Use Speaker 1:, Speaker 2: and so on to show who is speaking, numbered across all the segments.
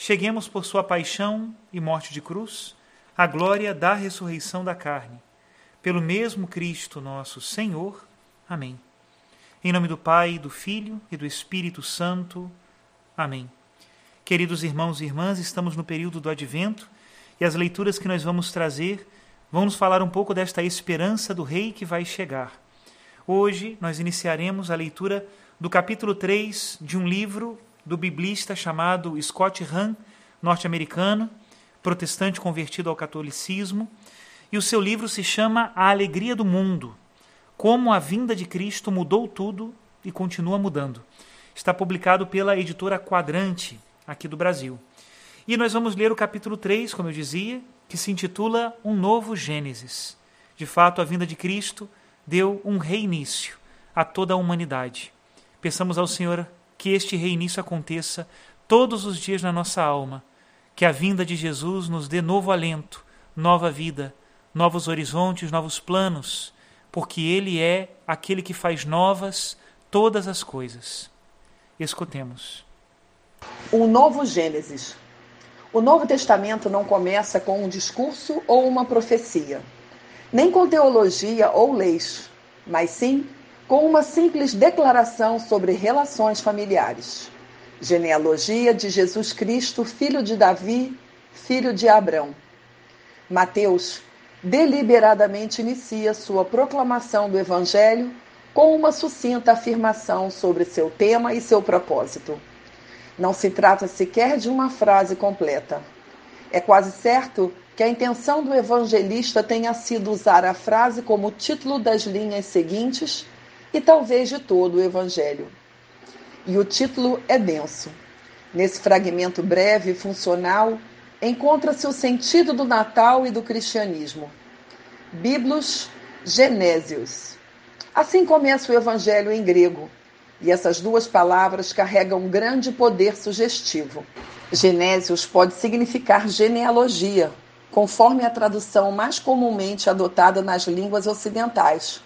Speaker 1: cheguemos por sua paixão e morte de cruz à glória da ressurreição da carne. Pelo mesmo Cristo nosso Senhor. Amém. Em nome do Pai, do Filho e do Espírito Santo. Amém. Queridos irmãos e irmãs, estamos no período do Advento e as leituras que nós vamos trazer vão nos falar um pouco desta esperança do Rei que vai chegar. Hoje nós iniciaremos a leitura do capítulo 3 de um livro do biblista chamado Scott Hahn, norte-americano, protestante convertido ao catolicismo, e o seu livro se chama A Alegria do Mundo: Como a vinda de Cristo mudou tudo e continua mudando. Está publicado pela editora Quadrante, aqui do Brasil. E nós vamos ler o capítulo 3, como eu dizia, que se intitula Um Novo Gênesis. De fato, a vinda de Cristo deu um reinício a toda a humanidade. Peçamos ao Senhor que este reinício aconteça todos os dias na nossa alma, que a vinda de Jesus nos dê novo alento, nova vida, novos horizontes, novos planos, porque Ele é aquele que faz novas todas as coisas. Escutemos.
Speaker 2: Um novo Gênesis. O Novo Testamento não começa com um discurso ou uma profecia, nem com teologia ou leis, mas sim com uma simples declaração sobre relações familiares. Genealogia de Jesus Cristo, filho de Davi, filho de Abrão. Mateus deliberadamente inicia sua proclamação do Evangelho com uma sucinta afirmação sobre seu tema e seu propósito. Não se trata sequer de uma frase completa. É quase certo que a intenção do evangelista tenha sido usar a frase como título das linhas seguintes e talvez de todo o Evangelho. E o título é denso. Nesse fragmento breve e funcional, encontra-se o sentido do Natal e do cristianismo. Biblos Genésios. Assim começa o Evangelho em grego, e essas duas palavras carregam um grande poder sugestivo. Genésios pode significar genealogia, conforme a tradução mais comumente adotada nas línguas ocidentais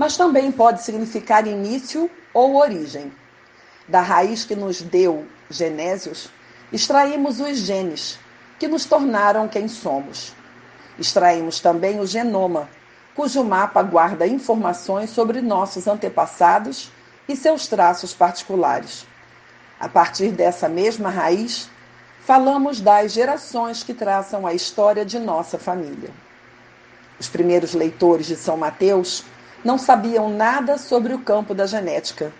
Speaker 2: mas também pode significar início ou origem. Da raiz que nos deu Genésios, extraímos os genes, que nos tornaram quem somos. Extraímos também o genoma, cujo mapa guarda informações sobre nossos antepassados e seus traços particulares. A partir dessa mesma raiz, falamos das gerações que traçam a história de nossa família. Os primeiros leitores de São Mateus não sabiam nada sobre o campo da genética,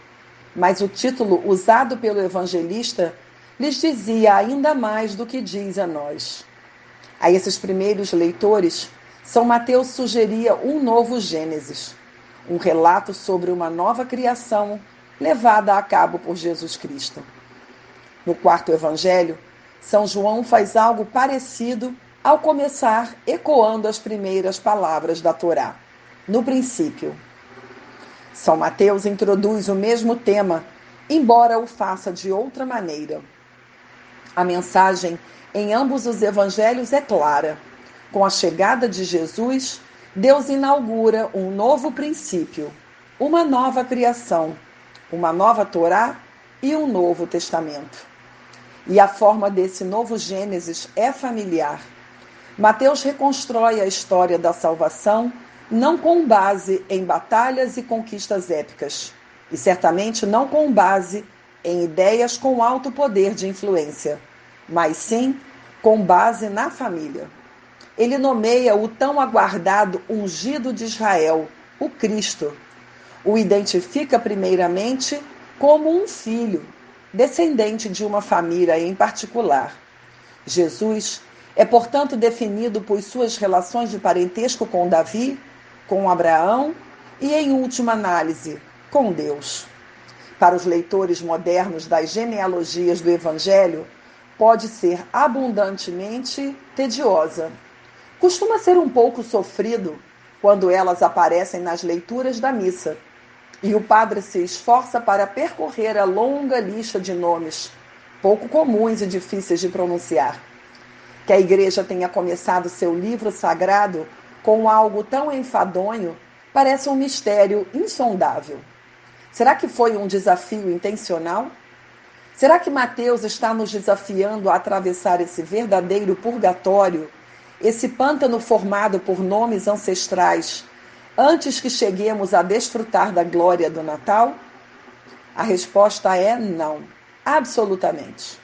Speaker 2: mas o título usado pelo evangelista lhes dizia ainda mais do que diz a nós. A esses primeiros leitores, São Mateus sugeria um novo Gênesis, um relato sobre uma nova criação levada a cabo por Jesus Cristo. No quarto evangelho, São João faz algo parecido ao começar ecoando as primeiras palavras da Torá no princípio. São Mateus introduz o mesmo tema, embora o faça de outra maneira. A mensagem em ambos os evangelhos é clara. Com a chegada de Jesus, Deus inaugura um novo princípio, uma nova criação, uma nova Torá e um novo testamento. E a forma desse novo Gênesis é familiar. Mateus reconstrói a história da salvação não com base em batalhas e conquistas épicas, e certamente não com base em ideias com alto poder de influência, mas sim com base na família. Ele nomeia o tão aguardado ungido de Israel, o Cristo. O identifica primeiramente como um filho, descendente de uma família em particular. Jesus é, portanto, definido por suas relações de parentesco com Davi, com Abraão e, em última análise, com Deus. Para os leitores modernos das genealogias do Evangelho, pode ser abundantemente tediosa. Costuma ser um pouco sofrido quando elas aparecem nas leituras da missa e o padre se esforça para percorrer a longa lista de nomes, pouco comuns e difíceis de pronunciar. Que a igreja tenha começado seu livro sagrado com algo tão enfadonho parece um mistério insondável. Será que foi um desafio intencional? Será que Mateus está nos desafiando a atravessar esse verdadeiro purgatório, esse pântano formado por nomes ancestrais, antes que cheguemos a desfrutar da glória do Natal? A resposta é não, absolutamente.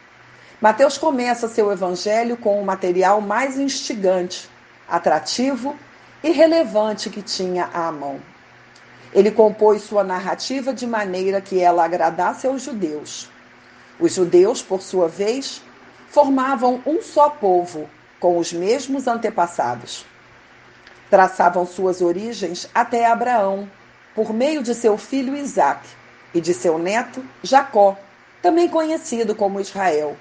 Speaker 2: Mateus começa seu evangelho com o material mais instigante, atrativo e relevante que tinha à mão. Ele compôs sua narrativa de maneira que ela agradasse aos judeus. Os judeus, por sua vez, formavam um só povo, com os mesmos antepassados. Traçavam suas origens até Abraão, por meio de seu filho Isaque e de seu neto Jacó, também conhecido como Israel.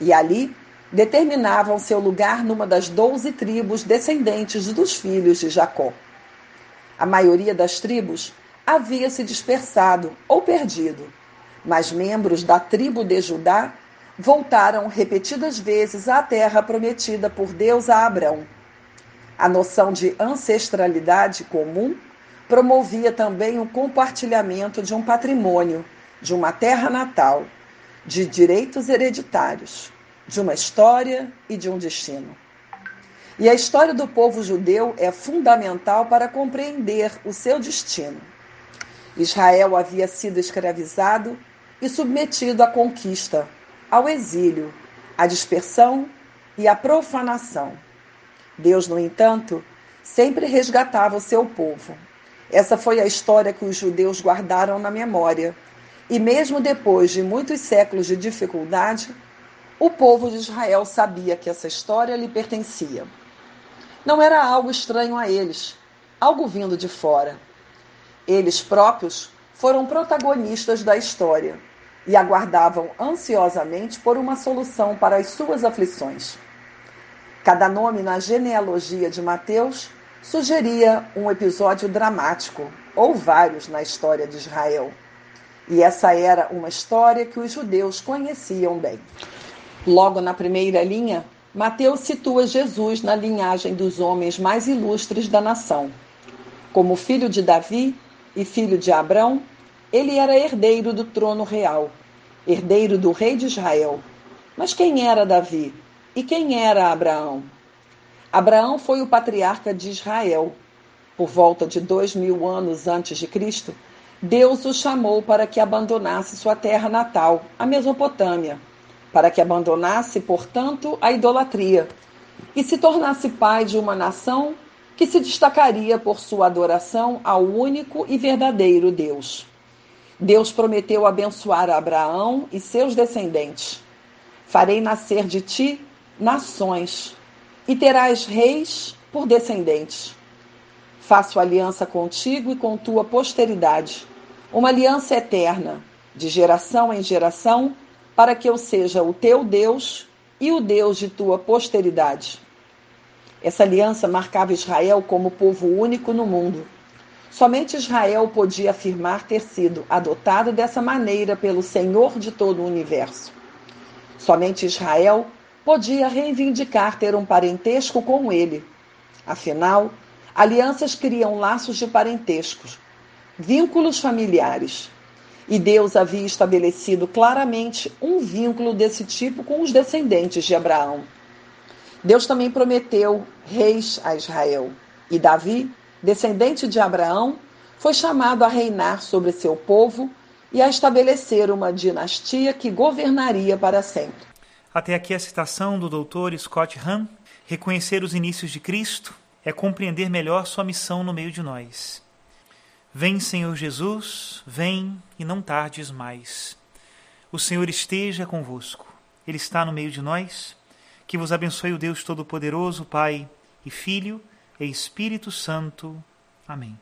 Speaker 2: E ali determinavam seu lugar numa das doze tribos descendentes dos filhos de Jacó. A maioria das tribos havia se dispersado ou perdido, mas membros da tribo de Judá voltaram repetidas vezes à terra prometida por Deus a Abrão. A noção de ancestralidade comum promovia também o compartilhamento de um patrimônio, de uma terra natal, de direitos hereditários, de uma história e de um destino. E a história do povo judeu é fundamental para compreender o seu destino. Israel havia sido escravizado e submetido à conquista, ao exílio, à dispersão e à profanação. Deus, no entanto, sempre resgatava o seu povo. Essa foi a história que os judeus guardaram na memória. E mesmo depois de muitos séculos de dificuldade, o povo de Israel sabia que essa história lhe pertencia. Não era algo estranho a eles, algo vindo de fora. Eles próprios foram protagonistas da história e aguardavam ansiosamente por uma solução para as suas aflições. Cada nome na genealogia de Mateus sugeria um episódio dramático, ou vários na história de Israel. E essa era uma história que os judeus conheciam bem. Logo na primeira linha, Mateus situa Jesus na linhagem dos homens mais ilustres da nação. Como filho de Davi e filho de Abrão, ele era herdeiro do trono real, herdeiro do rei de Israel. Mas quem era Davi? E quem era Abraão? Abraão foi o patriarca de Israel. Por volta de dois mil anos antes de Cristo, Deus o chamou para que abandonasse sua terra natal, a Mesopotâmia para que abandonasse, portanto, a idolatria e se tornasse pai de uma nação que se destacaria por sua adoração ao único e verdadeiro Deus. Deus prometeu abençoar Abraão e seus descendentes. Farei nascer de ti nações, e terás reis por descendentes. Faço aliança contigo e com tua posteridade, uma aliança eterna, de geração em geração para que eu seja o teu Deus e o Deus de tua posteridade. Essa aliança marcava Israel como povo único no mundo. Somente Israel podia afirmar ter sido adotado dessa maneira pelo Senhor de todo o universo. Somente Israel podia reivindicar ter um parentesco com ele. Afinal, alianças criam laços de parentescos, vínculos familiares. E Deus havia estabelecido claramente um vínculo desse tipo com os descendentes de Abraão. Deus também prometeu reis a Israel. E Davi, descendente de Abraão, foi chamado a reinar sobre seu povo e a estabelecer uma dinastia que governaria para sempre.
Speaker 1: Até aqui a citação do Dr. Scott Hahn. Reconhecer os inícios de Cristo é compreender melhor sua missão no meio de nós. Vem, Senhor Jesus, vem e não tardes mais. O Senhor esteja convosco. Ele está no meio de nós. Que vos abençoe o Deus Todo-Poderoso, Pai e Filho e Espírito Santo. Amém.